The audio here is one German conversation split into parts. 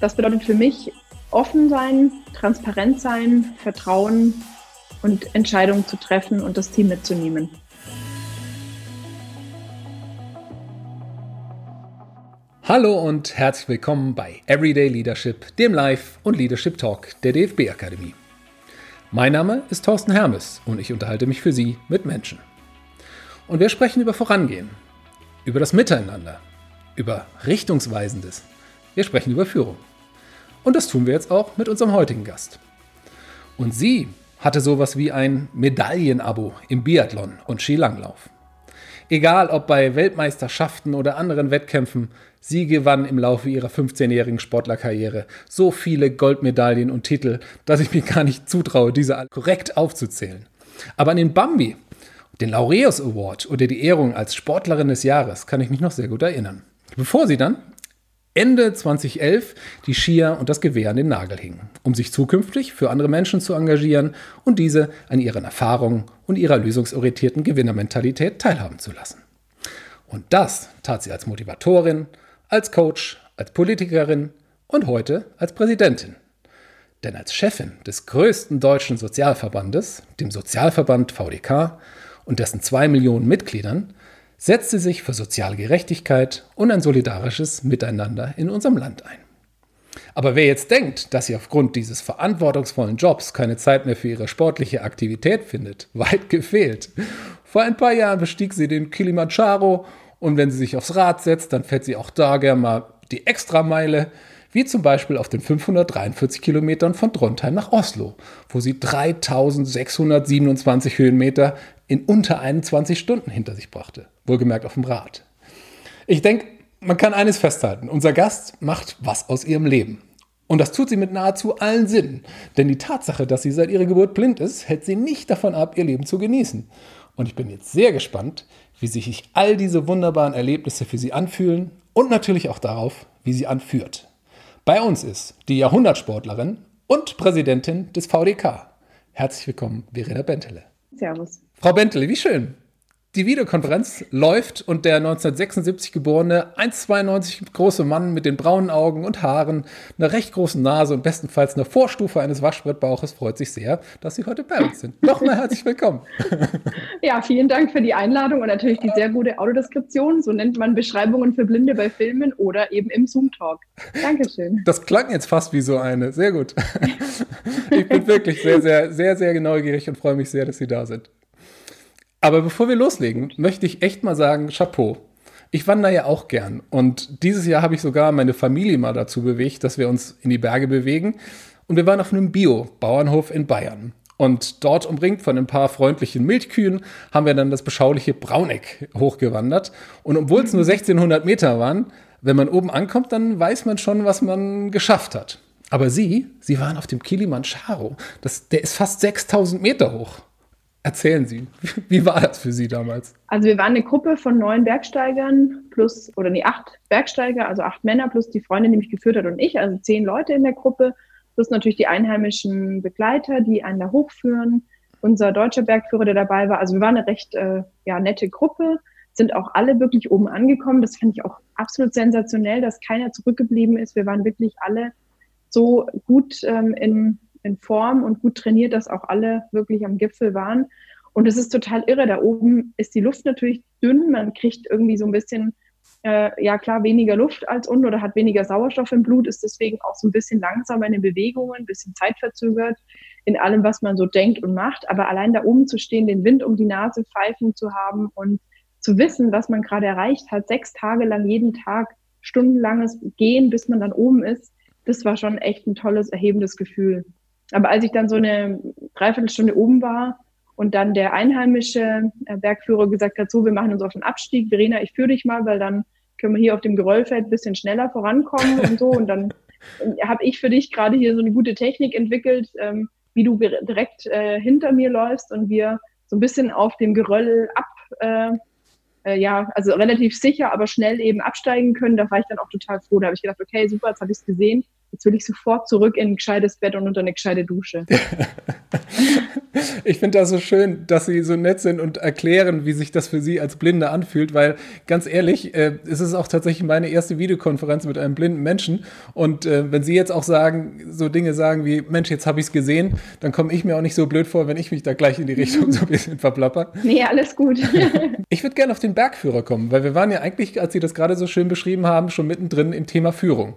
Das bedeutet für mich offen sein, transparent sein, Vertrauen und Entscheidungen zu treffen und das Team mitzunehmen. Hallo und herzlich willkommen bei Everyday Leadership, dem Live- und Leadership Talk der DFB Akademie. Mein Name ist Thorsten Hermes und ich unterhalte mich für Sie mit Menschen. Und wir sprechen über Vorangehen, über das Miteinander, über Richtungsweisendes. Wir sprechen über Führung. Und das tun wir jetzt auch mit unserem heutigen Gast. Und sie hatte sowas wie ein Medaillenabo im Biathlon und Skilanglauf. Egal ob bei Weltmeisterschaften oder anderen Wettkämpfen, sie gewann im Laufe ihrer 15-jährigen Sportlerkarriere so viele Goldmedaillen und Titel, dass ich mir gar nicht zutraue, diese alle korrekt aufzuzählen. Aber an den Bambi, den Laureus Award oder die Ehrung als Sportlerin des Jahres kann ich mich noch sehr gut erinnern. Bevor sie dann Ende 2011 die Skier und das Gewehr an den Nagel hingen, um sich zukünftig für andere Menschen zu engagieren und diese an ihren Erfahrungen und ihrer lösungsorientierten Gewinnermentalität teilhaben zu lassen. Und das tat sie als Motivatorin, als Coach, als Politikerin und heute als Präsidentin. Denn als Chefin des größten deutschen Sozialverbandes, dem Sozialverband VDK und dessen zwei Millionen Mitgliedern, setzt sie sich für soziale Gerechtigkeit und ein solidarisches Miteinander in unserem Land ein. Aber wer jetzt denkt, dass sie aufgrund dieses verantwortungsvollen Jobs keine Zeit mehr für ihre sportliche Aktivität findet, weit gefehlt. Vor ein paar Jahren bestieg sie den Kilimanjaro und wenn sie sich aufs Rad setzt, dann fährt sie auch da gerne mal die Extrameile, wie zum Beispiel auf den 543 Kilometern von Trondheim nach Oslo, wo sie 3627 Höhenmeter in unter 21 Stunden hinter sich brachte. Wohlgemerkt auf dem Rad. Ich denke, man kann eines festhalten. Unser Gast macht was aus ihrem Leben. Und das tut sie mit nahezu allen Sinnen. Denn die Tatsache, dass sie seit ihrer Geburt blind ist, hält sie nicht davon ab, ihr Leben zu genießen. Und ich bin jetzt sehr gespannt, wie sich all diese wunderbaren Erlebnisse für sie anfühlen und natürlich auch darauf, wie sie anführt. Bei uns ist die Jahrhundertsportlerin und Präsidentin des VDK. Herzlich willkommen, Verena Bentele. Servus. Frau Bentele, wie schön. Die Videokonferenz läuft und der 1976 geborene, 1,92 große Mann mit den braunen Augen und Haaren, einer recht großen Nase und bestenfalls einer Vorstufe eines Waschbrettbauches freut sich sehr, dass Sie heute bei uns sind. Nochmal herzlich willkommen. Ja, vielen Dank für die Einladung und natürlich die sehr gute Audiodeskription. So nennt man Beschreibungen für Blinde bei Filmen oder eben im Zoom-Talk. Dankeschön. Das klang jetzt fast wie so eine. Sehr gut. Ich bin wirklich sehr, sehr, sehr, sehr neugierig und freue mich sehr, dass Sie da sind. Aber bevor wir loslegen, möchte ich echt mal sagen, Chapeau. Ich wandere ja auch gern. Und dieses Jahr habe ich sogar meine Familie mal dazu bewegt, dass wir uns in die Berge bewegen. Und wir waren auf einem Bio-Bauernhof in Bayern. Und dort, umringt von ein paar freundlichen Milchkühen, haben wir dann das beschauliche Brauneck hochgewandert. Und obwohl es nur 1600 Meter waren, wenn man oben ankommt, dann weiß man schon, was man geschafft hat. Aber Sie, Sie waren auf dem Kilimanjaro. Das, der ist fast 6000 Meter hoch. Erzählen Sie, wie war das für Sie damals? Also wir waren eine Gruppe von neun Bergsteigern plus, oder nee, acht Bergsteiger, also acht Männer plus die Freundin, die mich geführt hat und ich, also zehn Leute in der Gruppe, plus natürlich die einheimischen Begleiter, die einen da hochführen, unser deutscher Bergführer, der dabei war. Also wir waren eine recht äh, ja, nette Gruppe, sind auch alle wirklich oben angekommen. Das fand ich auch absolut sensationell, dass keiner zurückgeblieben ist. Wir waren wirklich alle so gut ähm, in in Form und gut trainiert, dass auch alle wirklich am Gipfel waren. Und es ist total irre. Da oben ist die Luft natürlich dünn. Man kriegt irgendwie so ein bisschen, äh, ja klar, weniger Luft als unten oder hat weniger Sauerstoff im Blut, ist deswegen auch so ein bisschen langsamer in den Bewegungen, ein bisschen zeitverzögert in allem, was man so denkt und macht. Aber allein da oben zu stehen, den Wind um die Nase pfeifen zu haben und zu wissen, was man gerade erreicht hat, sechs Tage lang jeden Tag stundenlanges Gehen, bis man dann oben ist, das war schon echt ein tolles, erhebendes Gefühl. Aber als ich dann so eine Dreiviertelstunde oben war und dann der einheimische äh, Bergführer gesagt hat, so, wir machen uns auf den Abstieg, Verena, ich führe dich mal, weil dann können wir hier auf dem Geröllfeld ein bisschen schneller vorankommen und so. Und dann äh, habe ich für dich gerade hier so eine gute Technik entwickelt, ähm, wie du direkt äh, hinter mir läufst und wir so ein bisschen auf dem Geröll ab, äh, äh, ja, also relativ sicher, aber schnell eben absteigen können. Da war ich dann auch total froh. Da habe ich gedacht, okay, super, jetzt habe ich es gesehen jetzt will ich sofort zurück in ein gescheites Bett und unter eine gescheite Dusche. ich finde das so schön, dass Sie so nett sind und erklären, wie sich das für Sie als Blinde anfühlt, weil ganz ehrlich, äh, es ist auch tatsächlich meine erste Videokonferenz mit einem blinden Menschen. Und äh, wenn Sie jetzt auch sagen, so Dinge sagen wie, Mensch, jetzt habe ich es gesehen, dann komme ich mir auch nicht so blöd vor, wenn ich mich da gleich in die Richtung so ein bisschen verplapper. Nee, alles gut. ich würde gerne auf den Bergführer kommen, weil wir waren ja eigentlich, als Sie das gerade so schön beschrieben haben, schon mittendrin im Thema Führung.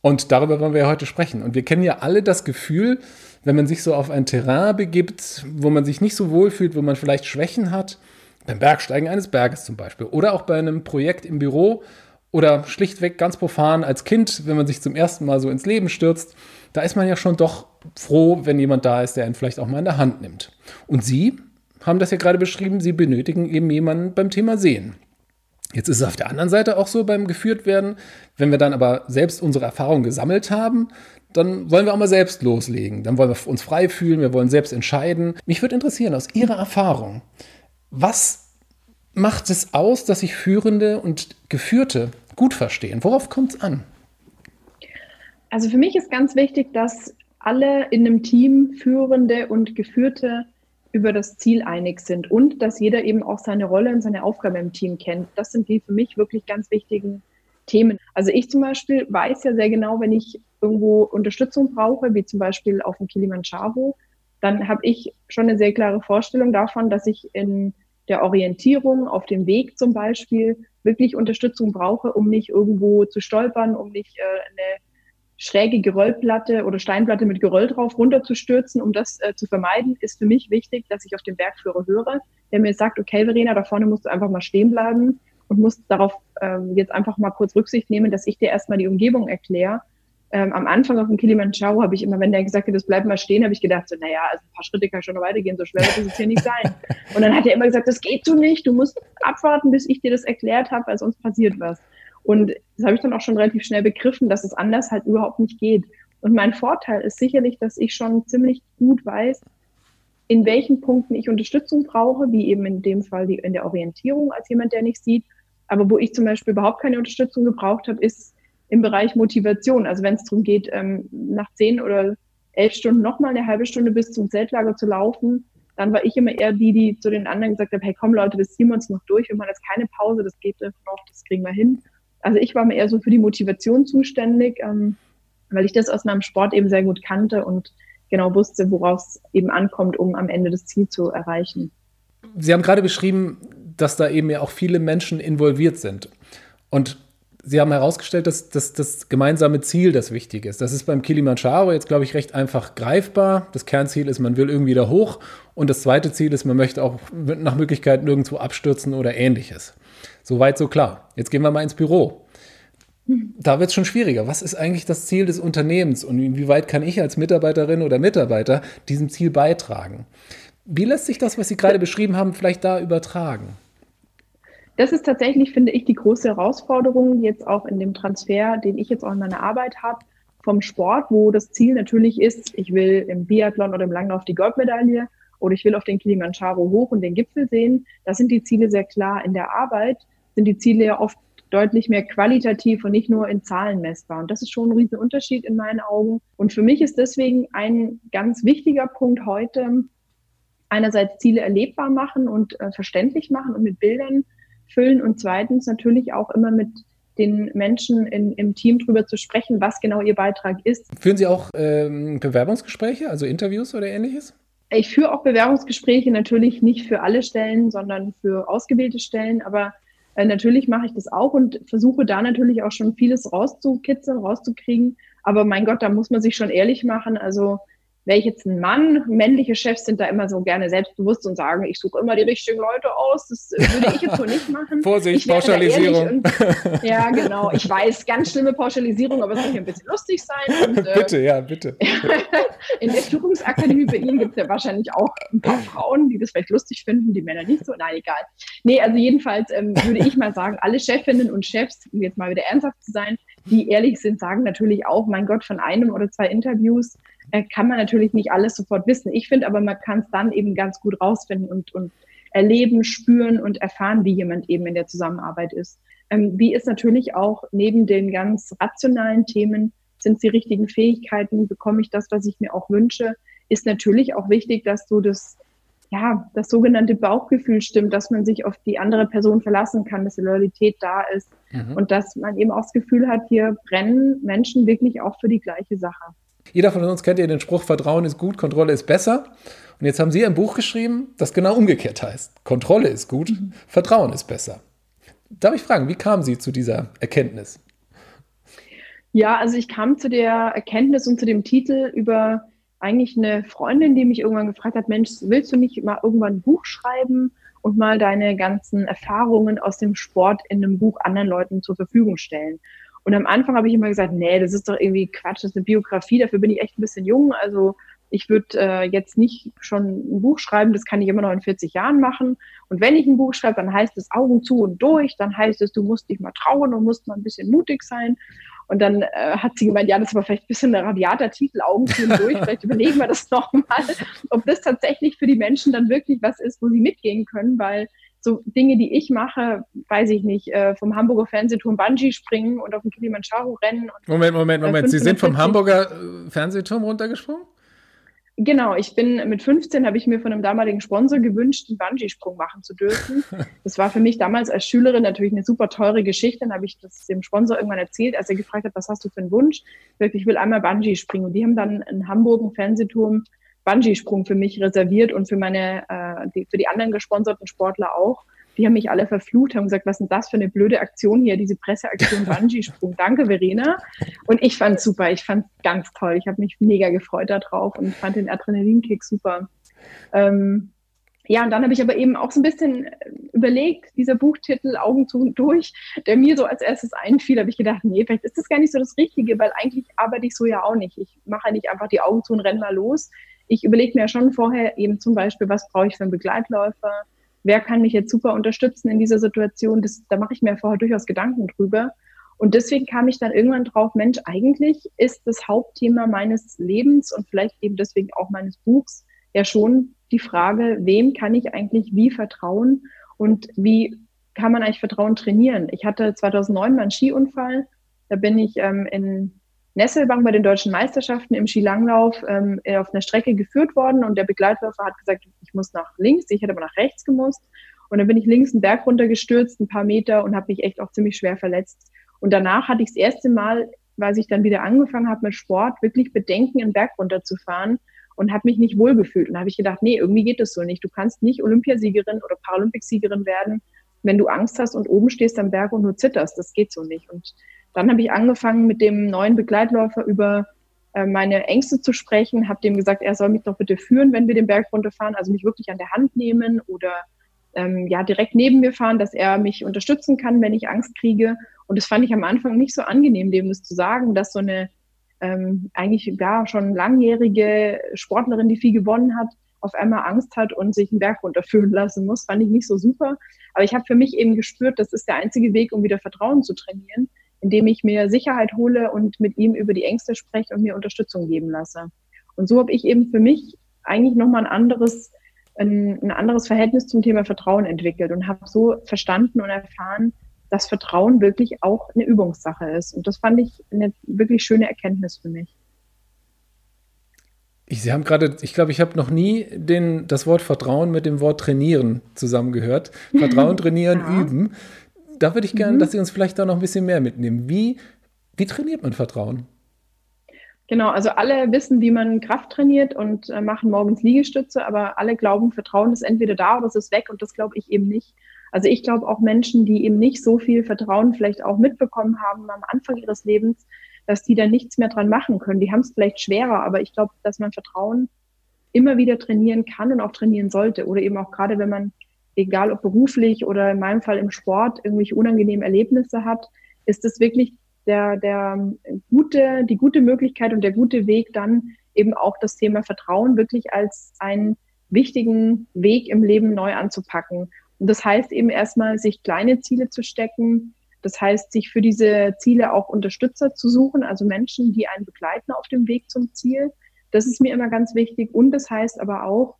Und darüber wollen wir ja heute sprechen. Und wir kennen ja alle das Gefühl, wenn man sich so auf ein Terrain begibt, wo man sich nicht so wohl fühlt, wo man vielleicht Schwächen hat, beim Bergsteigen eines Berges zum Beispiel, oder auch bei einem Projekt im Büro oder schlichtweg ganz profan als Kind, wenn man sich zum ersten Mal so ins Leben stürzt, da ist man ja schon doch froh, wenn jemand da ist, der einen vielleicht auch mal in der Hand nimmt. Und Sie haben das ja gerade beschrieben, Sie benötigen eben jemanden beim Thema Sehen. Jetzt ist es auf der anderen Seite auch so beim geführt werden, wenn wir dann aber selbst unsere Erfahrungen gesammelt haben, dann wollen wir auch mal selbst loslegen. Dann wollen wir uns frei fühlen, wir wollen selbst entscheiden. Mich würde interessieren, aus Ihrer Erfahrung, was macht es aus, dass sich Führende und Geführte gut verstehen? Worauf kommt es an? Also für mich ist ganz wichtig, dass alle in einem Team Führende und Geführte über das Ziel einig sind und dass jeder eben auch seine Rolle und seine Aufgabe im Team kennt. Das sind die für mich wirklich ganz wichtigen Themen. Also ich zum Beispiel weiß ja sehr genau, wenn ich irgendwo Unterstützung brauche, wie zum Beispiel auf dem Kilimanjaro, dann habe ich schon eine sehr klare Vorstellung davon, dass ich in der Orientierung auf dem Weg zum Beispiel wirklich Unterstützung brauche, um nicht irgendwo zu stolpern, um nicht äh, eine schräge Geröllplatte oder Steinplatte mit Geröll drauf runterzustürzen, um das äh, zu vermeiden, ist für mich wichtig, dass ich auf den Bergführer höre, der mir sagt, okay, Verena, da vorne musst du einfach mal stehen bleiben und musst darauf ähm, jetzt einfach mal kurz Rücksicht nehmen, dass ich dir erstmal die Umgebung erkläre. Ähm, am Anfang auf dem Kilimanjaro habe ich immer, wenn der gesagt hat, das bleibt mal stehen, habe ich gedacht, so, naja, also ein paar Schritte kann schon noch weitergehen, so schwer wird es hier nicht sein. Und dann hat er immer gesagt, das geht so nicht, du musst abwarten, bis ich dir das erklärt habe, weil sonst passiert was. Und das habe ich dann auch schon relativ schnell begriffen, dass es anders halt überhaupt nicht geht. Und mein Vorteil ist sicherlich, dass ich schon ziemlich gut weiß, in welchen Punkten ich Unterstützung brauche, wie eben in dem Fall die, in der Orientierung als jemand, der nicht sieht. Aber wo ich zum Beispiel überhaupt keine Unterstützung gebraucht habe, ist im Bereich Motivation. Also wenn es darum geht, ähm, nach zehn oder elf Stunden nochmal eine halbe Stunde bis zum Zeltlager zu laufen, dann war ich immer eher die, die zu den anderen gesagt hat, hey komm Leute, das ziehen wir uns noch durch, wir machen jetzt keine Pause, das geht noch, das kriegen wir hin also ich war mir eher so für die Motivation zuständig, ähm, weil ich das aus meinem Sport eben sehr gut kannte und genau wusste, worauf es eben ankommt, um am Ende das Ziel zu erreichen. Sie haben gerade beschrieben, dass da eben ja auch viele Menschen involviert sind. Und Sie haben herausgestellt, dass, dass, das gemeinsame Ziel das Wichtige ist. Das ist beim Kilimanjaro jetzt, glaube ich, recht einfach greifbar. Das Kernziel ist, man will irgendwie da hoch. Und das zweite Ziel ist, man möchte auch nach Möglichkeit nirgendwo abstürzen oder ähnliches. Soweit, so klar. Jetzt gehen wir mal ins Büro. Da wird es schon schwieriger. Was ist eigentlich das Ziel des Unternehmens und inwieweit kann ich als Mitarbeiterin oder Mitarbeiter diesem Ziel beitragen? Wie lässt sich das, was Sie gerade beschrieben haben, vielleicht da übertragen? Das ist tatsächlich, finde ich, die große Herausforderung jetzt auch in dem Transfer, den ich jetzt auch in meiner Arbeit habe, vom Sport, wo das Ziel natürlich ist, ich will im Biathlon oder im Langlauf die Goldmedaille oder ich will auf den Kilimanjaro hoch und den Gipfel sehen. Das sind die Ziele sehr klar. In der Arbeit sind die Ziele ja oft deutlich mehr qualitativ und nicht nur in Zahlen messbar. Und das ist schon ein riesen Unterschied in meinen Augen. Und für mich ist deswegen ein ganz wichtiger Punkt heute, einerseits Ziele erlebbar machen und äh, verständlich machen und mit Bildern füllen und zweitens natürlich auch immer mit den Menschen in, im Team darüber zu sprechen, was genau ihr Beitrag ist. Führen Sie auch ähm, Bewerbungsgespräche, also Interviews oder ähnliches? Ich führe auch Bewerbungsgespräche natürlich nicht für alle Stellen, sondern für ausgewählte Stellen, aber äh, natürlich mache ich das auch und versuche da natürlich auch schon vieles rauszukitzeln, rauszukriegen. Aber mein Gott, da muss man sich schon ehrlich machen. Also wäre ich jetzt ein Mann, männliche Chefs sind da immer so gerne selbstbewusst und sagen, ich suche immer die richtigen Leute aus. Das würde ich jetzt so nicht machen. Vorsicht, Pauschalisierung. Und, ja, genau. Ich weiß, ganz schlimme Pauschalisierung, aber es soll hier ein bisschen lustig sein. Und, äh, bitte, ja, bitte. in der Führungsakademie bei Ihnen gibt es ja wahrscheinlich auch ein paar Frauen, die das vielleicht lustig finden, die Männer nicht so. Nein, egal. Nee, also jedenfalls ähm, würde ich mal sagen, alle Chefinnen und Chefs, um jetzt mal wieder ernsthaft zu sein, die ehrlich sind, sagen natürlich auch, mein Gott, von einem oder zwei Interviews äh, kann man natürlich nicht alles sofort wissen. Ich finde aber, man kann es dann eben ganz gut rausfinden und, und erleben, spüren und erfahren, wie jemand eben in der Zusammenarbeit ist. Ähm, wie ist natürlich auch neben den ganz rationalen Themen sind es die richtigen Fähigkeiten, bekomme ich das, was ich mir auch wünsche, ist natürlich auch wichtig, dass du das, ja, das sogenannte Bauchgefühl stimmt, dass man sich auf die andere Person verlassen kann, dass die Loyalität da ist mhm. und dass man eben auch das Gefühl hat, hier brennen Menschen wirklich auch für die gleiche Sache. Jeder von uns kennt ja den Spruch, Vertrauen ist gut, Kontrolle ist besser. Und jetzt haben Sie ein Buch geschrieben, das genau umgekehrt heißt. Kontrolle ist gut, mhm. Vertrauen ist besser. Darf ich fragen, wie kamen Sie zu dieser Erkenntnis? Ja, also ich kam zu der Erkenntnis und zu dem Titel über eigentlich eine Freundin, die mich irgendwann gefragt hat, Mensch, willst du nicht mal irgendwann ein Buch schreiben und mal deine ganzen Erfahrungen aus dem Sport in einem Buch anderen Leuten zur Verfügung stellen? Und am Anfang habe ich immer gesagt, nee, das ist doch irgendwie Quatsch, das ist eine Biografie, dafür bin ich echt ein bisschen jung. Also ich würde äh, jetzt nicht schon ein Buch schreiben, das kann ich immer noch in 40 Jahren machen. Und wenn ich ein Buch schreibe, dann heißt es Augen zu und durch, dann heißt es, du musst dich mal trauen und musst mal ein bisschen mutig sein. Und dann äh, hat sie gemeint, ja, das ist aber vielleicht ein bisschen ein rabiater Titel, Augen zu und durch, vielleicht überlegen wir das nochmal, ob das tatsächlich für die Menschen dann wirklich was ist, wo sie mitgehen können, weil so Dinge, die ich mache, weiß ich nicht, äh, vom Hamburger Fernsehturm Bungee springen und auf dem Kilimanjaro rennen. Moment, Moment, Moment. Sie sind vom Hamburger äh, Fernsehturm runtergesprungen? Genau, ich bin mit 15 habe ich mir von einem damaligen Sponsor gewünscht, einen Bungee-Sprung machen zu dürfen. Das war für mich damals als Schülerin natürlich eine super teure Geschichte. Dann habe ich das dem Sponsor irgendwann erzählt, als er gefragt hat, was hast du für einen Wunsch? Ich will einmal Bungee springen. Und die haben dann in Hamburg einen Fernsehturm Bungee-Sprung für mich reserviert und für meine, äh, die, für die anderen gesponserten Sportler auch die haben mich alle verflucht, haben gesagt, was ist denn das für eine blöde Aktion hier, diese Presseaktion Bungee-Sprung. Danke, Verena. Und ich fand super, ich fand ganz toll. Ich habe mich mega gefreut darauf und fand den Adrenalinkick super. Ähm, ja, und dann habe ich aber eben auch so ein bisschen überlegt, dieser Buchtitel Augen zu und durch, der mir so als erstes einfiel, habe ich gedacht, nee, vielleicht ist das gar nicht so das Richtige, weil eigentlich arbeite ich so ja auch nicht. Ich mache nicht einfach die Augen zu und renne mal los. Ich überlege mir schon vorher eben zum Beispiel, was brauche ich für einen Begleitläufer, wer kann mich jetzt super unterstützen in dieser Situation, das, da mache ich mir vorher durchaus Gedanken drüber. Und deswegen kam ich dann irgendwann drauf, Mensch, eigentlich ist das Hauptthema meines Lebens und vielleicht eben deswegen auch meines Buchs ja schon die Frage, wem kann ich eigentlich wie vertrauen und wie kann man eigentlich Vertrauen trainieren? Ich hatte 2009 mal einen Skiunfall. Da bin ich ähm, in Nesselbank bei den deutschen Meisterschaften im Skilanglauf ähm, auf einer Strecke geführt worden und der Begleitläufer hat gesagt, ich muss nach links, ich hätte aber nach rechts gemusst. Und dann bin ich links einen Berg runtergestürzt, ein paar Meter und habe mich echt auch ziemlich schwer verletzt. Und danach hatte ich das erste Mal, weil ich dann wieder angefangen habe mit Sport, wirklich Bedenken, einen Berg runterzufahren und habe mich nicht wohlgefühlt. Und habe ich gedacht, nee, irgendwie geht das so nicht. Du kannst nicht Olympiasiegerin oder Paralympicsiegerin werden, wenn du Angst hast und oben stehst am Berg und nur zitterst. Das geht so nicht. Und dann habe ich angefangen, mit dem neuen Begleitläufer über äh, meine Ängste zu sprechen, habe dem gesagt, er soll mich doch bitte führen, wenn wir den Berg runterfahren, also mich wirklich an der Hand nehmen oder ähm, ja direkt neben mir fahren, dass er mich unterstützen kann, wenn ich Angst kriege. Und das fand ich am Anfang nicht so angenehm, dem das zu sagen, dass so eine ähm, eigentlich ja schon langjährige Sportlerin, die viel gewonnen hat, auf einmal Angst hat und sich einen Berg runterführen lassen muss, fand ich nicht so super. Aber ich habe für mich eben gespürt, das ist der einzige Weg, um wieder Vertrauen zu trainieren, indem ich mir Sicherheit hole und mit ihm über die Ängste spreche und mir Unterstützung geben lasse. Und so habe ich eben für mich eigentlich nochmal ein anderes, ein, ein anderes Verhältnis zum Thema Vertrauen entwickelt und habe so verstanden und erfahren, dass Vertrauen wirklich auch eine Übungssache ist. Und das fand ich eine wirklich schöne Erkenntnis für mich. Ich, Sie haben gerade, ich glaube, ich habe noch nie den, das Wort Vertrauen mit dem Wort trainieren zusammengehört. Vertrauen, trainieren, ja. üben da würde ich gerne, mhm. dass Sie uns vielleicht da noch ein bisschen mehr mitnehmen. Wie, wie trainiert man Vertrauen? Genau, also alle wissen, wie man Kraft trainiert und äh, machen morgens Liegestütze, aber alle glauben, Vertrauen ist entweder da oder es ist weg und das glaube ich eben nicht. Also ich glaube auch Menschen, die eben nicht so viel Vertrauen vielleicht auch mitbekommen haben am Anfang ihres Lebens, dass die da nichts mehr dran machen können. Die haben es vielleicht schwerer, aber ich glaube, dass man Vertrauen immer wieder trainieren kann und auch trainieren sollte. Oder eben auch gerade, wenn man egal ob beruflich oder in meinem Fall im Sport, irgendwelche unangenehmen Erlebnisse hat, ist es wirklich der, der gute, die gute Möglichkeit und der gute Weg, dann eben auch das Thema Vertrauen wirklich als einen wichtigen Weg im Leben neu anzupacken. Und das heißt eben erstmal, sich kleine Ziele zu stecken. Das heißt, sich für diese Ziele auch Unterstützer zu suchen, also Menschen, die einen begleiten auf dem Weg zum Ziel. Das ist mir immer ganz wichtig. Und das heißt aber auch,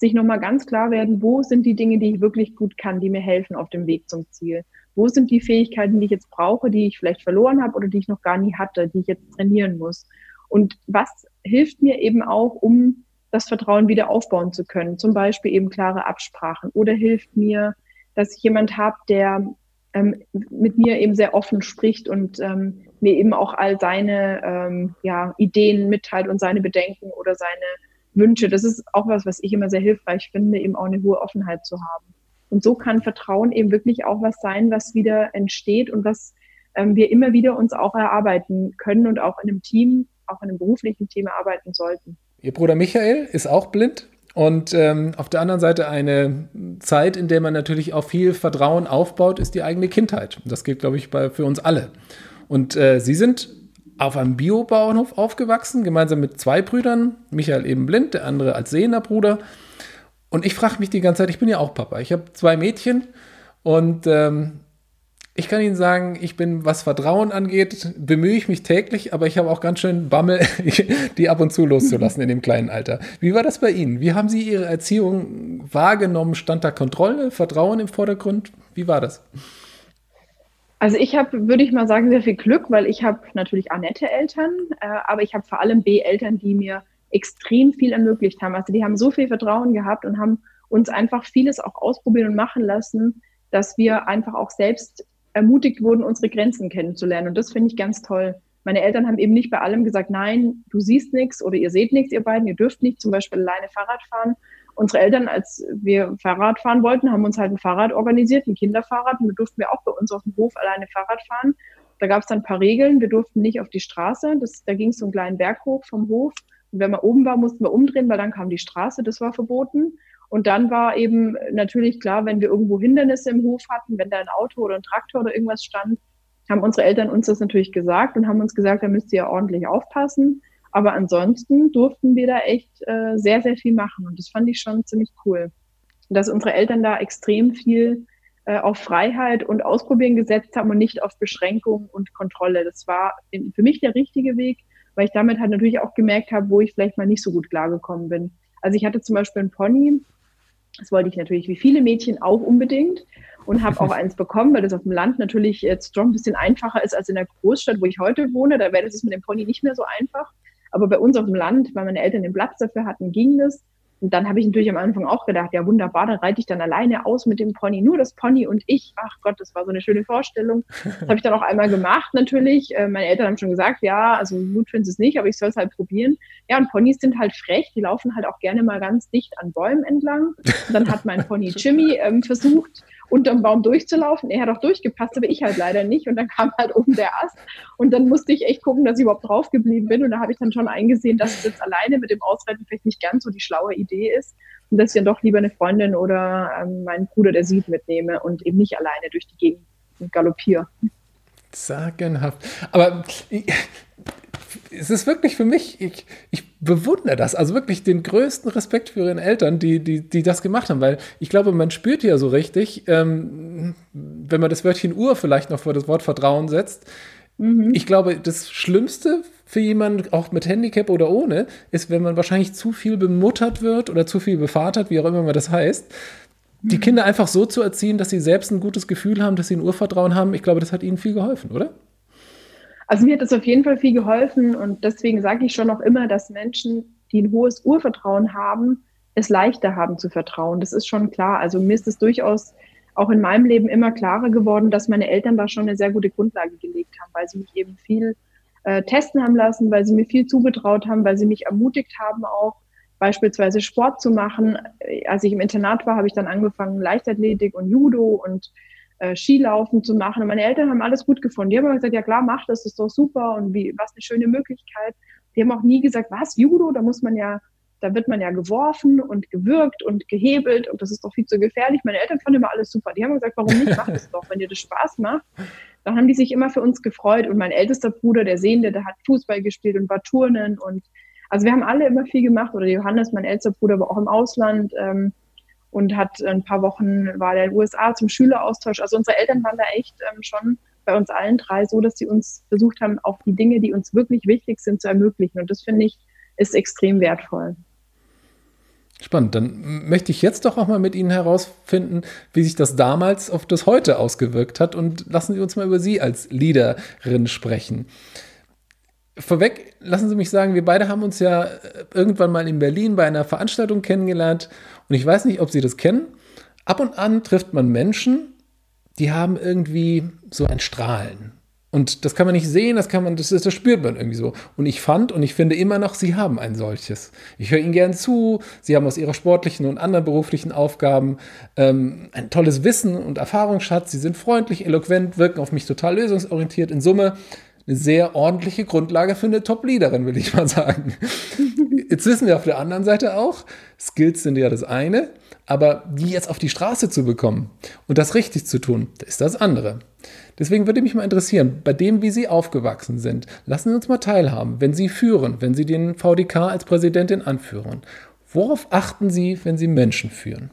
sich nochmal ganz klar werden, wo sind die Dinge, die ich wirklich gut kann, die mir helfen auf dem Weg zum Ziel. Wo sind die Fähigkeiten, die ich jetzt brauche, die ich vielleicht verloren habe oder die ich noch gar nie hatte, die ich jetzt trainieren muss. Und was hilft mir eben auch, um das Vertrauen wieder aufbauen zu können? Zum Beispiel eben klare Absprachen oder hilft mir, dass ich jemand habe, der ähm, mit mir eben sehr offen spricht und ähm, mir eben auch all seine ähm, ja, Ideen mitteilt und seine Bedenken oder seine Wünsche. Das ist auch was, was ich immer sehr hilfreich finde, eben auch eine hohe Offenheit zu haben. Und so kann Vertrauen eben wirklich auch was sein, was wieder entsteht und was ähm, wir immer wieder uns auch erarbeiten können und auch in einem Team, auch in einem beruflichen Team erarbeiten sollten. Ihr Bruder Michael ist auch blind und ähm, auf der anderen Seite eine Zeit, in der man natürlich auch viel Vertrauen aufbaut, ist die eigene Kindheit. Das gilt, glaube ich, bei, für uns alle. Und äh, Sie sind auf einem Biobauernhof aufgewachsen, gemeinsam mit zwei Brüdern, Michael eben blind, der andere als sehender Bruder. Und ich frage mich die ganze Zeit, ich bin ja auch Papa. Ich habe zwei Mädchen und ähm, ich kann Ihnen sagen, ich bin, was Vertrauen angeht, bemühe ich mich täglich, aber ich habe auch ganz schön Bammel, die ab und zu loszulassen in dem kleinen Alter. Wie war das bei Ihnen? Wie haben Sie Ihre Erziehung wahrgenommen? Stand da Kontrolle, Vertrauen im Vordergrund? Wie war das? Also ich habe, würde ich mal sagen, sehr viel Glück, weil ich habe natürlich A nette Eltern, äh, aber ich habe vor allem B Eltern, die mir extrem viel ermöglicht haben. Also die haben so viel Vertrauen gehabt und haben uns einfach vieles auch ausprobieren und machen lassen, dass wir einfach auch selbst ermutigt wurden, unsere Grenzen kennenzulernen. Und das finde ich ganz toll. Meine Eltern haben eben nicht bei allem gesagt, nein, du siehst nichts oder ihr seht nichts, ihr beiden, ihr dürft nicht zum Beispiel alleine Fahrrad fahren, unsere Eltern, als wir Fahrrad fahren wollten, haben uns halt ein Fahrrad organisiert, ein Kinderfahrrad. Und da durften wir auch bei uns auf dem Hof alleine Fahrrad fahren. Da gab es dann ein paar Regeln. Wir durften nicht auf die Straße. Das, da ging es so einen kleinen Berg hoch vom Hof. Und wenn man oben war, mussten wir umdrehen, weil dann kam die Straße. Das war verboten. Und dann war eben natürlich klar, wenn wir irgendwo Hindernisse im Hof hatten, wenn da ein Auto oder ein Traktor oder irgendwas stand, haben unsere Eltern uns das natürlich gesagt und haben uns gesagt, da müsst ihr ordentlich aufpassen. Aber ansonsten durften wir da echt äh, sehr, sehr viel machen. Und das fand ich schon ziemlich cool. Dass unsere Eltern da extrem viel äh, auf Freiheit und Ausprobieren gesetzt haben und nicht auf Beschränkung und Kontrolle. Das war in, für mich der richtige Weg, weil ich damit halt natürlich auch gemerkt habe, wo ich vielleicht mal nicht so gut klargekommen bin. Also ich hatte zum Beispiel einen Pony, das wollte ich natürlich wie viele Mädchen auch unbedingt und habe auch eins bekommen, weil das auf dem Land natürlich jetzt schon ein bisschen einfacher ist als in der Großstadt, wo ich heute wohne. Da wäre das mit dem Pony nicht mehr so einfach. Aber bei uns auf dem Land, weil meine Eltern den Platz dafür hatten, ging das. Und dann habe ich natürlich am Anfang auch gedacht, ja wunderbar, dann reite ich dann alleine aus mit dem Pony, nur das Pony und ich. Ach Gott, das war so eine schöne Vorstellung. Das habe ich dann auch einmal gemacht natürlich. Äh, meine Eltern haben schon gesagt, ja, also gut finden sie es nicht, aber ich soll es halt probieren. Ja, und Ponys sind halt frech, die laufen halt auch gerne mal ganz dicht an Bäumen entlang. Und dann hat mein Pony Jimmy ähm, versucht, unterm Baum durchzulaufen. Er hat auch durchgepasst, aber ich halt leider nicht. Und dann kam halt oben der Ast. Und dann musste ich echt gucken, dass ich überhaupt drauf geblieben bin. Und da habe ich dann schon eingesehen, dass es jetzt alleine mit dem Ausreiten vielleicht nicht ganz so die schlaue Idee ist. Und dass ich dann doch lieber eine Freundin oder ähm, meinen Bruder, der sieht, mitnehme und eben nicht alleine durch die Gegend galoppiere. Sagenhaft. Aber es ist wirklich für mich, ich, ich bewundere das. Also wirklich den größten Respekt für ihre Eltern, die, die, die das gemacht haben. Weil ich glaube, man spürt ja so richtig, ähm, wenn man das Wörtchen Uhr vielleicht noch vor das Wort Vertrauen setzt. Mhm. Ich glaube, das Schlimmste für jemanden, auch mit Handicap oder ohne, ist, wenn man wahrscheinlich zu viel bemuttert wird oder zu viel bevatert, wie auch immer man das heißt. Die mhm. Kinder einfach so zu erziehen, dass sie selbst ein gutes Gefühl haben, dass sie ein Urvertrauen haben, ich glaube, das hat ihnen viel geholfen, oder? Also mir hat das auf jeden Fall viel geholfen und deswegen sage ich schon auch immer, dass Menschen, die ein hohes Urvertrauen haben, es leichter haben zu vertrauen. Das ist schon klar. Also mir ist es durchaus auch in meinem Leben immer klarer geworden, dass meine Eltern da schon eine sehr gute Grundlage gelegt haben, weil sie mich eben viel äh, testen haben lassen, weil sie mir viel zugetraut haben, weil sie mich ermutigt haben, auch beispielsweise Sport zu machen. Als ich im Internat war, habe ich dann angefangen, Leichtathletik und Judo und äh, Skilaufen zu machen. Und meine Eltern haben alles gut gefunden. Die haben gesagt, ja klar, mach das, das ist doch super und wie, was eine schöne Möglichkeit. Die haben auch nie gesagt, was, Judo, da muss man ja, da wird man ja geworfen und gewürgt und gehebelt und das ist doch viel zu gefährlich. Meine Eltern fanden immer alles super. Die haben gesagt, warum nicht, mach das doch, wenn dir das Spaß macht. Dann haben die sich immer für uns gefreut und mein ältester Bruder, der Sehende, der hat Fußball gespielt und war Turnen und also wir haben alle immer viel gemacht oder Johannes, mein ältester Bruder, war auch im Ausland. Ähm, und hat ein paar Wochen, war der in den USA zum Schüleraustausch. Also unsere Eltern waren da echt ähm, schon bei uns allen drei so, dass sie uns versucht haben, auch die Dinge, die uns wirklich wichtig sind, zu ermöglichen. Und das finde ich, ist extrem wertvoll. Spannend. Dann möchte ich jetzt doch auch mal mit Ihnen herausfinden, wie sich das damals auf das heute ausgewirkt hat. Und lassen Sie uns mal über Sie als Leaderin sprechen. Vorweg, lassen Sie mich sagen, wir beide haben uns ja irgendwann mal in Berlin bei einer Veranstaltung kennengelernt. Und ich weiß nicht, ob Sie das kennen. Ab und an trifft man Menschen, die haben irgendwie so ein Strahlen. Und das kann man nicht sehen, das kann man, das, das spürt man irgendwie so. Und ich fand und ich finde immer noch, sie haben ein solches. Ich höre ihnen gern zu, sie haben aus ihrer sportlichen und anderen beruflichen Aufgaben ähm, ein tolles Wissen und Erfahrungsschatz, sie sind freundlich, eloquent, wirken auf mich total lösungsorientiert. In Summe eine sehr ordentliche Grundlage für eine Top-Leaderin, will ich mal sagen. Jetzt wissen wir auf der anderen Seite auch, Skills sind ja das eine, aber die jetzt auf die Straße zu bekommen und das richtig zu tun, das ist das andere. Deswegen würde mich mal interessieren, bei dem, wie Sie aufgewachsen sind, lassen Sie uns mal teilhaben, wenn Sie führen, wenn Sie den VDK als Präsidentin anführen. Worauf achten Sie, wenn Sie Menschen führen?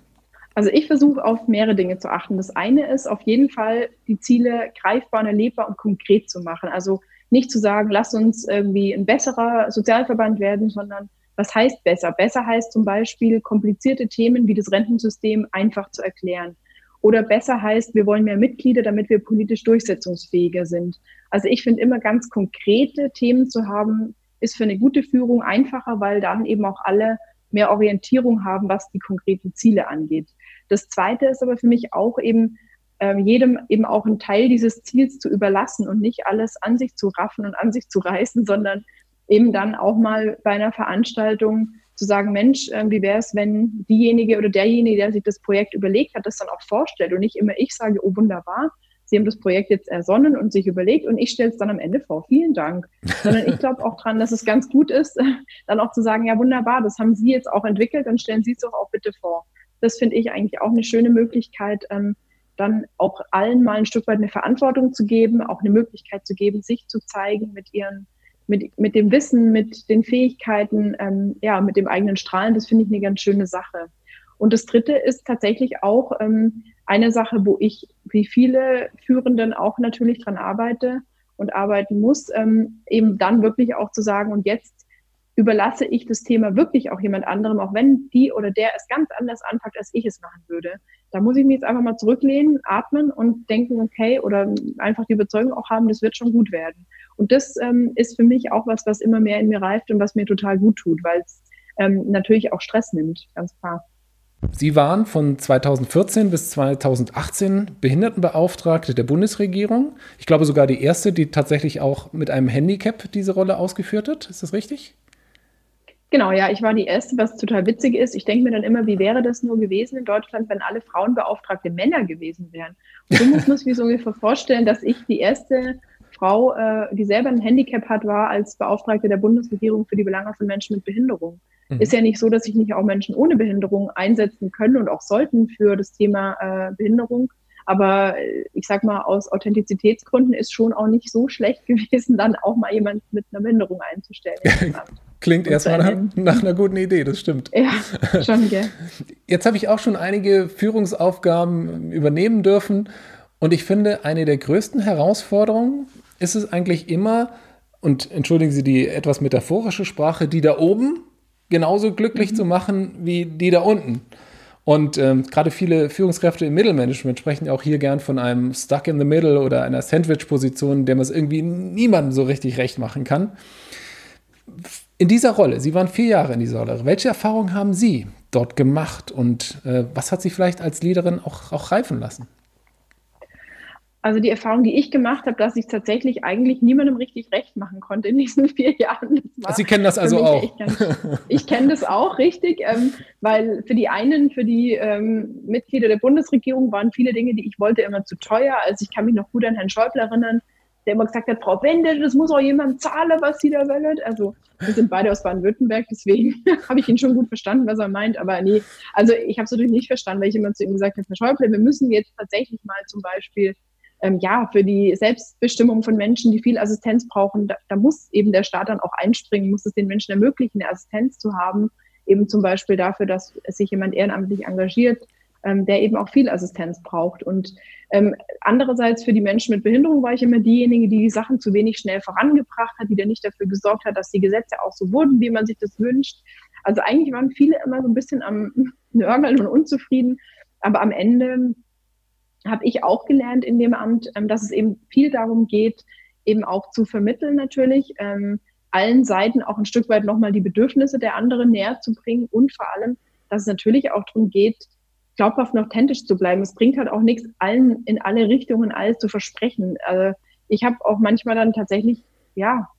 Also ich versuche auf mehrere Dinge zu achten. Das eine ist auf jeden Fall, die Ziele greifbar und erlebbar und konkret zu machen. Also nicht zu sagen, lass uns irgendwie ein besserer Sozialverband werden, sondern was heißt besser? Besser heißt zum Beispiel, komplizierte Themen wie das Rentensystem einfach zu erklären. Oder besser heißt, wir wollen mehr Mitglieder, damit wir politisch durchsetzungsfähiger sind. Also ich finde immer ganz konkrete Themen zu haben, ist für eine gute Führung einfacher, weil dann eben auch alle mehr Orientierung haben, was die konkreten Ziele angeht. Das Zweite ist aber für mich auch eben, ähm, jedem eben auch einen Teil dieses Ziels zu überlassen und nicht alles an sich zu raffen und an sich zu reißen, sondern eben dann auch mal bei einer Veranstaltung zu sagen, Mensch, äh, wie wäre es, wenn diejenige oder derjenige, der sich das Projekt überlegt hat, das dann auch vorstellt und nicht immer ich sage, oh wunderbar, Sie haben das Projekt jetzt ersonnen und sich überlegt und ich stelle es dann am Ende vor. Vielen Dank. Sondern ich glaube auch dran, dass es ganz gut ist, dann auch zu sagen, ja wunderbar, das haben Sie jetzt auch entwickelt, dann stellen Sie es doch auch bitte vor. Das finde ich eigentlich auch eine schöne Möglichkeit, ähm, dann auch allen mal ein Stück weit eine Verantwortung zu geben, auch eine Möglichkeit zu geben, sich zu zeigen mit ihren, mit, mit dem Wissen, mit den Fähigkeiten, ähm, ja, mit dem eigenen Strahlen. Das finde ich eine ganz schöne Sache. Und das dritte ist tatsächlich auch ähm, eine Sache, wo ich, wie viele Führenden auch natürlich dran arbeite und arbeiten muss, ähm, eben dann wirklich auch zu sagen, und jetzt überlasse ich das Thema wirklich auch jemand anderem, auch wenn die oder der es ganz anders anpackt, als ich es machen würde. Da muss ich mich jetzt einfach mal zurücklehnen, atmen und denken, okay, oder einfach die Überzeugung auch haben, das wird schon gut werden. Und das ähm, ist für mich auch was, was immer mehr in mir reift und was mir total gut tut, weil es ähm, natürlich auch Stress nimmt, ganz klar. Sie waren von 2014 bis 2018 Behindertenbeauftragte der Bundesregierung. Ich glaube sogar die erste, die tatsächlich auch mit einem Handicap diese Rolle ausgeführt hat. Ist das richtig? Genau, ja, ich war die Erste, was total witzig ist. Ich denke mir dann immer, wie wäre das nur gewesen in Deutschland, wenn alle Frauenbeauftragte Männer gewesen wären? Und so muss man sich so ungefähr vorstellen, dass ich die erste Frau, äh, die selber ein Handicap hat, war als Beauftragte der Bundesregierung für die Belange von Menschen mit Behinderung. Mhm. Ist ja nicht so, dass sich nicht auch Menschen ohne Behinderung einsetzen können und auch sollten für das Thema äh, Behinderung. Aber äh, ich sag mal, aus Authentizitätsgründen ist schon auch nicht so schlecht gewesen, dann auch mal jemanden mit einer Behinderung einzustellen. Klingt erstmal nach, nach, einer guten Idee, das stimmt. Ja, schon, gell. Jetzt habe ich auch schon einige Führungsaufgaben übernehmen dürfen. Und ich finde, eine der größten Herausforderungen ist es eigentlich immer, und entschuldigen Sie die etwas metaphorische Sprache, die da oben genauso glücklich mhm. zu machen wie die da unten. Und ähm, gerade viele Führungskräfte im Mittelmanagement sprechen ja auch hier gern von einem Stuck in the Middle oder einer Sandwich-Position, der man es irgendwie niemandem so richtig recht machen kann. In dieser Rolle, Sie waren vier Jahre in dieser Rolle, welche Erfahrungen haben Sie dort gemacht und äh, was hat Sie vielleicht als Leaderin auch, auch reifen lassen? Also die Erfahrung, die ich gemacht habe, dass ich tatsächlich eigentlich niemandem richtig recht machen konnte in diesen vier Jahren. Sie kennen das also auch. Ganz, ich kenne das auch richtig, ähm, weil für die einen, für die ähm, Mitglieder der Bundesregierung waren viele Dinge, die ich wollte, immer zu teuer. Also ich kann mich noch gut an Herrn Schäuble erinnern, der immer gesagt hat, Frau Wende, das muss auch jemand zahlen, was Sie da wollen. Also wir sind beide aus Baden-Württemberg, deswegen habe ich ihn schon gut verstanden, was er meint. Aber nee, also ich habe es natürlich nicht verstanden, weil ich immer zu ihm gesagt habe, Herr Schäuble, wir müssen jetzt tatsächlich mal zum Beispiel ähm, ja, für die Selbstbestimmung von Menschen, die viel Assistenz brauchen, da, da, muss eben der Staat dann auch einspringen, muss es den Menschen ermöglichen, eine Assistenz zu haben, eben zum Beispiel dafür, dass sich jemand ehrenamtlich engagiert, ähm, der eben auch viel Assistenz braucht. Und ähm, andererseits für die Menschen mit Behinderung war ich immer diejenige, die die Sachen zu wenig schnell vorangebracht hat, die dann nicht dafür gesorgt hat, dass die Gesetze auch so wurden, wie man sich das wünscht. Also eigentlich waren viele immer so ein bisschen am Nörgeln und unzufrieden, aber am Ende habe ich auch gelernt in dem Amt, ähm, dass es eben viel darum geht, eben auch zu vermitteln natürlich, ähm, allen Seiten auch ein Stück weit nochmal die Bedürfnisse der anderen näher zu bringen und vor allem, dass es natürlich auch darum geht, glaubhaft und authentisch zu bleiben. Es bringt halt auch nichts, allen in alle Richtungen alles zu versprechen. Also ich habe auch manchmal dann tatsächlich, ja,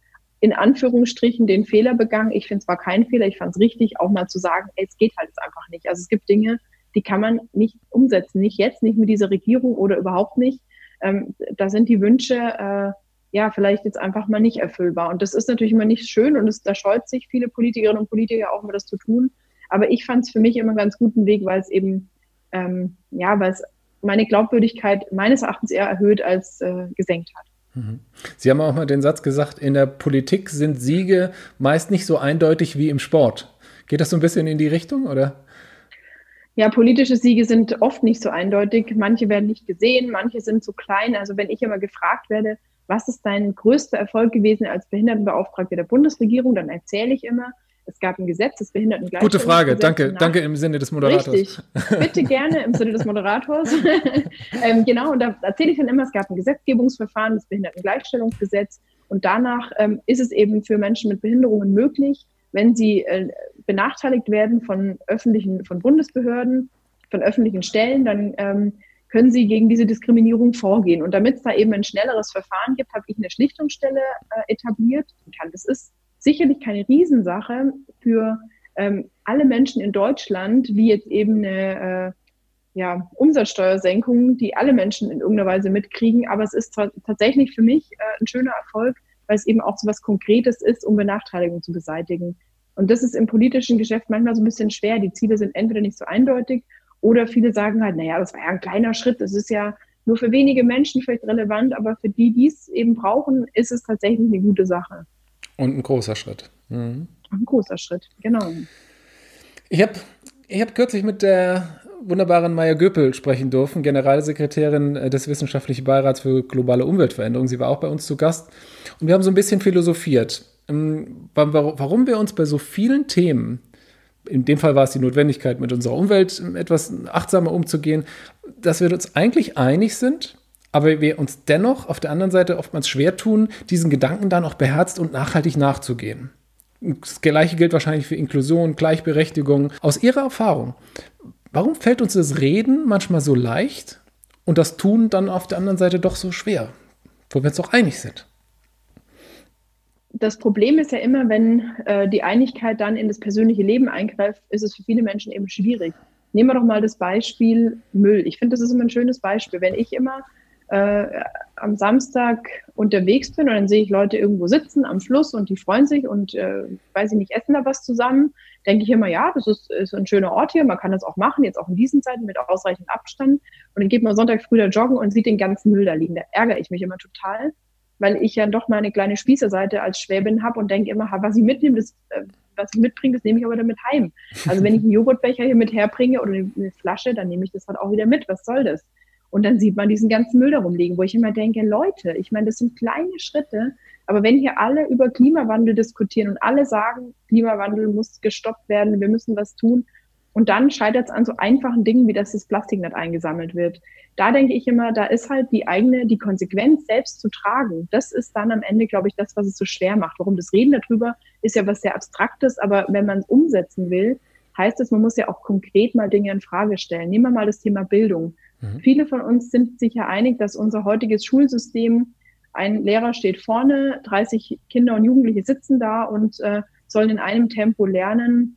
in Anführungsstrichen den Fehler begangen. Ich finde es war kein Fehler, ich fand es richtig, auch mal zu sagen, ey, es geht halt einfach nicht. Also es gibt Dinge, die kann man nicht umsetzen, nicht jetzt, nicht mit dieser Regierung oder überhaupt nicht. Ähm, da sind die Wünsche äh, ja vielleicht jetzt einfach mal nicht erfüllbar. Und das ist natürlich immer nicht schön und es, da scheut sich viele Politikerinnen und Politiker auch mal das zu tun. Aber ich fand es für mich immer einen ganz guten Weg, weil es eben ähm, ja, weil es meine Glaubwürdigkeit meines Erachtens eher erhöht als äh, gesenkt hat. Mhm. Sie haben auch mal den Satz gesagt, in der Politik sind Siege meist nicht so eindeutig wie im Sport. Geht das so ein bisschen in die Richtung, oder? Ja, politische Siege sind oft nicht so eindeutig. Manche werden nicht gesehen, manche sind zu klein. Also wenn ich immer gefragt werde, was ist dein größter Erfolg gewesen als Behindertenbeauftragter der Bundesregierung, dann erzähle ich immer, es gab ein Gesetz, das Behindertengleichstellungsgesetz. Gute Frage, danke, danke im Sinne des Moderators. Richtig, bitte gerne im Sinne des Moderators. ähm, genau, und da erzähle ich dann immer, es gab ein Gesetzgebungsverfahren, das Behindertengleichstellungsgesetz. Und danach ähm, ist es eben für Menschen mit Behinderungen möglich, wenn sie äh, benachteiligt werden von öffentlichen, von Bundesbehörden, von öffentlichen Stellen, dann ähm, können sie gegen diese Diskriminierung vorgehen. Und damit es da eben ein schnelleres Verfahren gibt, habe ich eine Schlichtungsstelle äh, etabliert. Das ist sicherlich keine Riesensache für ähm, alle Menschen in Deutschland, wie jetzt eben eine äh, ja, Umsatzsteuersenkung, die alle Menschen in irgendeiner Weise mitkriegen. Aber es ist tatsächlich für mich äh, ein schöner Erfolg, weil es eben auch so was Konkretes ist, um Benachteiligung zu beseitigen. Und das ist im politischen Geschäft manchmal so ein bisschen schwer. Die Ziele sind entweder nicht so eindeutig oder viele sagen halt, naja, das war ja ein kleiner Schritt, das ist ja nur für wenige Menschen vielleicht relevant, aber für die, die es eben brauchen, ist es tatsächlich eine gute Sache. Und ein großer Schritt. Mhm. Ein großer Schritt, genau. Ich habe ich hab kürzlich mit der wunderbaren Maya Göpel sprechen dürfen, Generalsekretärin äh, des Wissenschaftlichen Beirats für globale Umweltveränderung. Sie war auch bei uns zu Gast. Und wir haben so ein bisschen philosophiert, ähm, warum wir uns bei so vielen Themen, in dem Fall war es die Notwendigkeit, mit unserer Umwelt etwas achtsamer umzugehen, dass wir uns eigentlich einig sind, aber wir uns dennoch auf der anderen Seite oftmals schwer tun, diesen Gedanken dann auch beherzt und nachhaltig nachzugehen. Das Gleiche gilt wahrscheinlich für Inklusion, Gleichberechtigung. Aus Ihrer Erfahrung, warum fällt uns das Reden manchmal so leicht und das Tun dann auf der anderen Seite doch so schwer, wo wir uns doch einig sind? Das Problem ist ja immer, wenn äh, die Einigkeit dann in das persönliche Leben eingreift, ist es für viele Menschen eben schwierig. Nehmen wir doch mal das Beispiel Müll. Ich finde, das ist immer ein schönes Beispiel. Wenn ich immer äh, am Samstag unterwegs bin und dann sehe ich Leute irgendwo sitzen am Fluss und die freuen sich und äh, weiß ich nicht, essen da was zusammen, denke ich immer, ja, das ist, ist ein schöner Ort hier, man kann das auch machen, jetzt auch in diesen Zeiten mit ausreichend Abstand. Und dann geht man Sonntag früh da joggen und sieht den ganzen Müll da liegen. Da ärgere ich mich immer total, weil ich ja doch meine kleine Spießerseite als Schwäbin habe und denke immer, was ich mitnehme, das, äh, was ich mitbringe, das nehme ich aber damit heim. Also wenn ich einen Joghurtbecher hier mit herbringe oder eine Flasche, dann nehme ich das halt auch wieder mit. Was soll das? Und dann sieht man diesen ganzen Müll darum liegen, wo ich immer denke, Leute, ich meine, das sind kleine Schritte, aber wenn hier alle über Klimawandel diskutieren und alle sagen, Klimawandel muss gestoppt werden, wir müssen was tun, und dann scheitert es an so einfachen Dingen, wie dass das Plastik nicht eingesammelt wird. Da denke ich immer, da ist halt die eigene, die Konsequenz selbst zu tragen. Das ist dann am Ende, glaube ich, das, was es so schwer macht. Warum das Reden darüber ist ja was sehr Abstraktes, aber wenn man es umsetzen will, heißt es, man muss ja auch konkret mal Dinge in Frage stellen. Nehmen wir mal das Thema Bildung. Mhm. Viele von uns sind sicher einig, dass unser heutiges Schulsystem, ein Lehrer steht vorne, 30 Kinder und Jugendliche sitzen da und äh, sollen in einem Tempo lernen,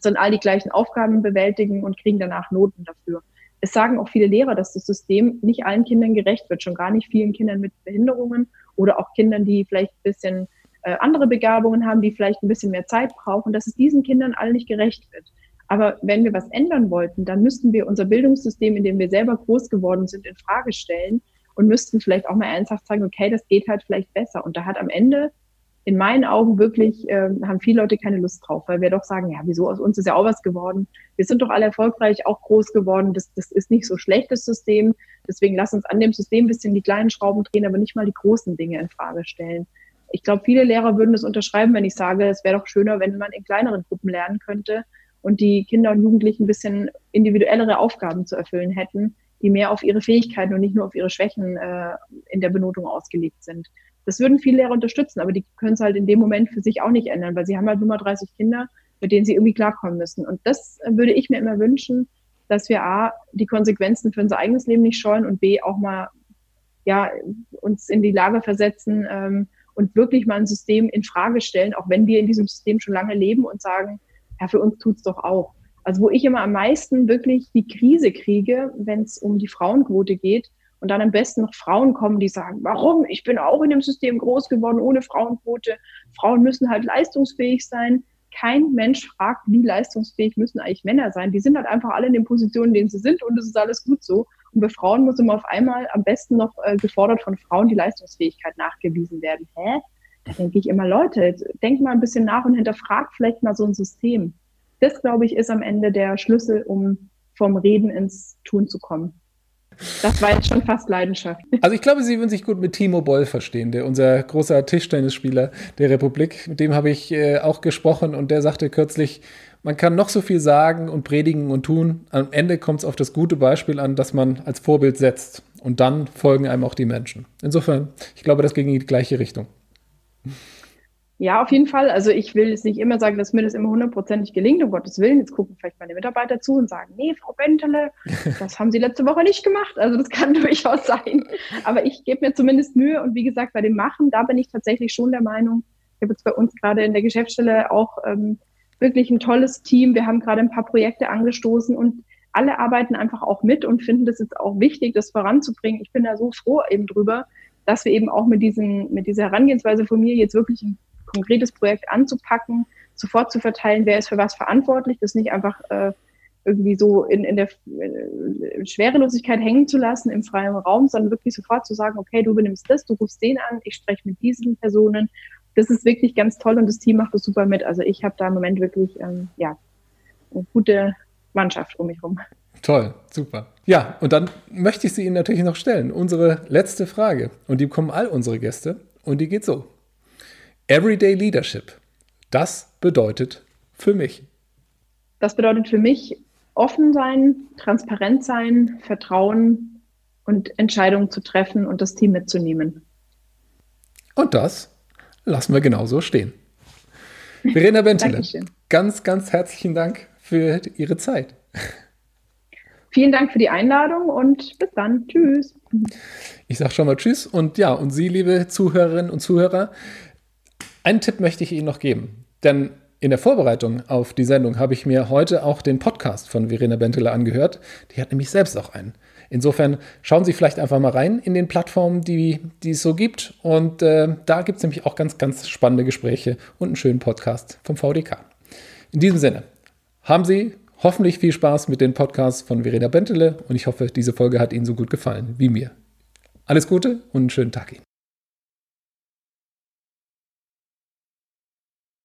sollen all die gleichen Aufgaben bewältigen und kriegen danach Noten dafür. Es sagen auch viele Lehrer, dass das System nicht allen Kindern gerecht wird, schon gar nicht vielen Kindern mit Behinderungen oder auch Kindern, die vielleicht ein bisschen äh, andere Begabungen haben, die vielleicht ein bisschen mehr Zeit brauchen, dass es diesen Kindern allen nicht gerecht wird. Aber wenn wir was ändern wollten, dann müssten wir unser Bildungssystem, in dem wir selber groß geworden sind, in Frage stellen und müssten vielleicht auch mal ernsthaft sagen, okay, das geht halt vielleicht besser. Und da hat am Ende in meinen Augen wirklich, äh, haben viele Leute keine Lust drauf, weil wir doch sagen, ja, wieso aus uns ist ja auch was geworden. Wir sind doch alle erfolgreich, auch groß geworden. Das, das ist nicht so schlecht, das System. Deswegen lass uns an dem System ein bisschen die kleinen Schrauben drehen, aber nicht mal die großen Dinge in Frage stellen. ich glaube, viele Lehrer würden das unterschreiben, wenn ich sage, es wäre doch schöner, wenn man in kleineren Gruppen lernen könnte und die Kinder und Jugendlichen ein bisschen individuellere Aufgaben zu erfüllen hätten, die mehr auf ihre Fähigkeiten und nicht nur auf ihre Schwächen äh, in der Benotung ausgelegt sind. Das würden viele Lehrer unterstützen, aber die können es halt in dem Moment für sich auch nicht ändern, weil sie haben halt nur mal 30 Kinder, mit denen sie irgendwie klarkommen müssen. Und das würde ich mir immer wünschen, dass wir A, die Konsequenzen für unser eigenes Leben nicht scheuen und B, auch mal ja, uns in die Lage versetzen ähm, und wirklich mal ein System in Frage stellen, auch wenn wir in diesem System schon lange leben und sagen, ja, für uns tut's doch auch. Also wo ich immer am meisten wirklich die Krise kriege, wenn es um die Frauenquote geht und dann am besten noch Frauen kommen, die sagen, warum? Ich bin auch in dem System groß geworden ohne Frauenquote. Frauen müssen halt leistungsfähig sein. Kein Mensch fragt, wie leistungsfähig müssen eigentlich Männer sein. Die sind halt einfach alle in den Positionen, in denen sie sind und es ist alles gut so. Und bei Frauen muss immer auf einmal am besten noch äh, gefordert von Frauen die Leistungsfähigkeit nachgewiesen werden. Hä? Denke ich immer, Leute, denkt mal ein bisschen nach und hinterfragt vielleicht mal so ein System. Das, glaube ich, ist am Ende der Schlüssel, um vom Reden ins Tun zu kommen. Das war jetzt schon fast Leidenschaft. Also ich glaube, Sie würden sich gut mit Timo Boll verstehen, der unser großer Tischtennisspieler der Republik. Mit dem habe ich äh, auch gesprochen und der sagte kürzlich, man kann noch so viel sagen und predigen und tun. Am Ende kommt es auf das gute Beispiel an, das man als Vorbild setzt. Und dann folgen einem auch die Menschen. Insofern, ich glaube, das ging in die gleiche Richtung. Ja, auf jeden Fall. Also ich will jetzt nicht immer sagen, dass mir das immer hundertprozentig gelingt, um Gottes Willen. Jetzt gucken vielleicht meine Mitarbeiter zu und sagen, nee, Frau Bentele, das haben Sie letzte Woche nicht gemacht. Also das kann durchaus sein. Aber ich gebe mir zumindest Mühe und wie gesagt, bei dem Machen, da bin ich tatsächlich schon der Meinung, ich habe jetzt bei uns gerade in der Geschäftsstelle auch ähm, wirklich ein tolles Team. Wir haben gerade ein paar Projekte angestoßen und alle arbeiten einfach auch mit und finden das jetzt auch wichtig, das voranzubringen. Ich bin da so froh eben drüber, dass wir eben auch mit, diesen, mit dieser Herangehensweise von mir jetzt wirklich ein konkretes Projekt anzupacken, sofort zu verteilen, wer ist für was verantwortlich, das nicht einfach äh, irgendwie so in, in der in Schwerelosigkeit hängen zu lassen im freien Raum, sondern wirklich sofort zu sagen, okay, du übernimmst das, du rufst den an, ich spreche mit diesen Personen. Das ist wirklich ganz toll und das Team macht das super mit. Also ich habe da im Moment wirklich ähm, ja, eine gute Mannschaft um mich herum. Toll, super. Ja, und dann möchte ich sie Ihnen natürlich noch stellen. Unsere letzte Frage. Und die bekommen all unsere Gäste. Und die geht so. Everyday Leadership. Das bedeutet für mich. Das bedeutet für mich offen sein, transparent sein, Vertrauen und Entscheidungen zu treffen und das Team mitzunehmen. Und das lassen wir genauso stehen. Verena Bentele, ganz, ganz herzlichen Dank für Ihre Zeit. Vielen Dank für die Einladung und bis dann. Tschüss. Ich sage schon mal Tschüss und ja, und Sie, liebe Zuhörerinnen und Zuhörer, einen Tipp möchte ich Ihnen noch geben. Denn in der Vorbereitung auf die Sendung habe ich mir heute auch den Podcast von Verena Benteler angehört. Die hat nämlich selbst auch einen. Insofern schauen Sie vielleicht einfach mal rein in den Plattformen, die, die es so gibt. Und äh, da gibt es nämlich auch ganz, ganz spannende Gespräche und einen schönen Podcast vom VDK. In diesem Sinne, haben Sie hoffentlich viel Spaß mit den Podcasts von Verena Bentele und ich hoffe, diese Folge hat Ihnen so gut gefallen wie mir. Alles Gute und einen schönen Tag Ihnen.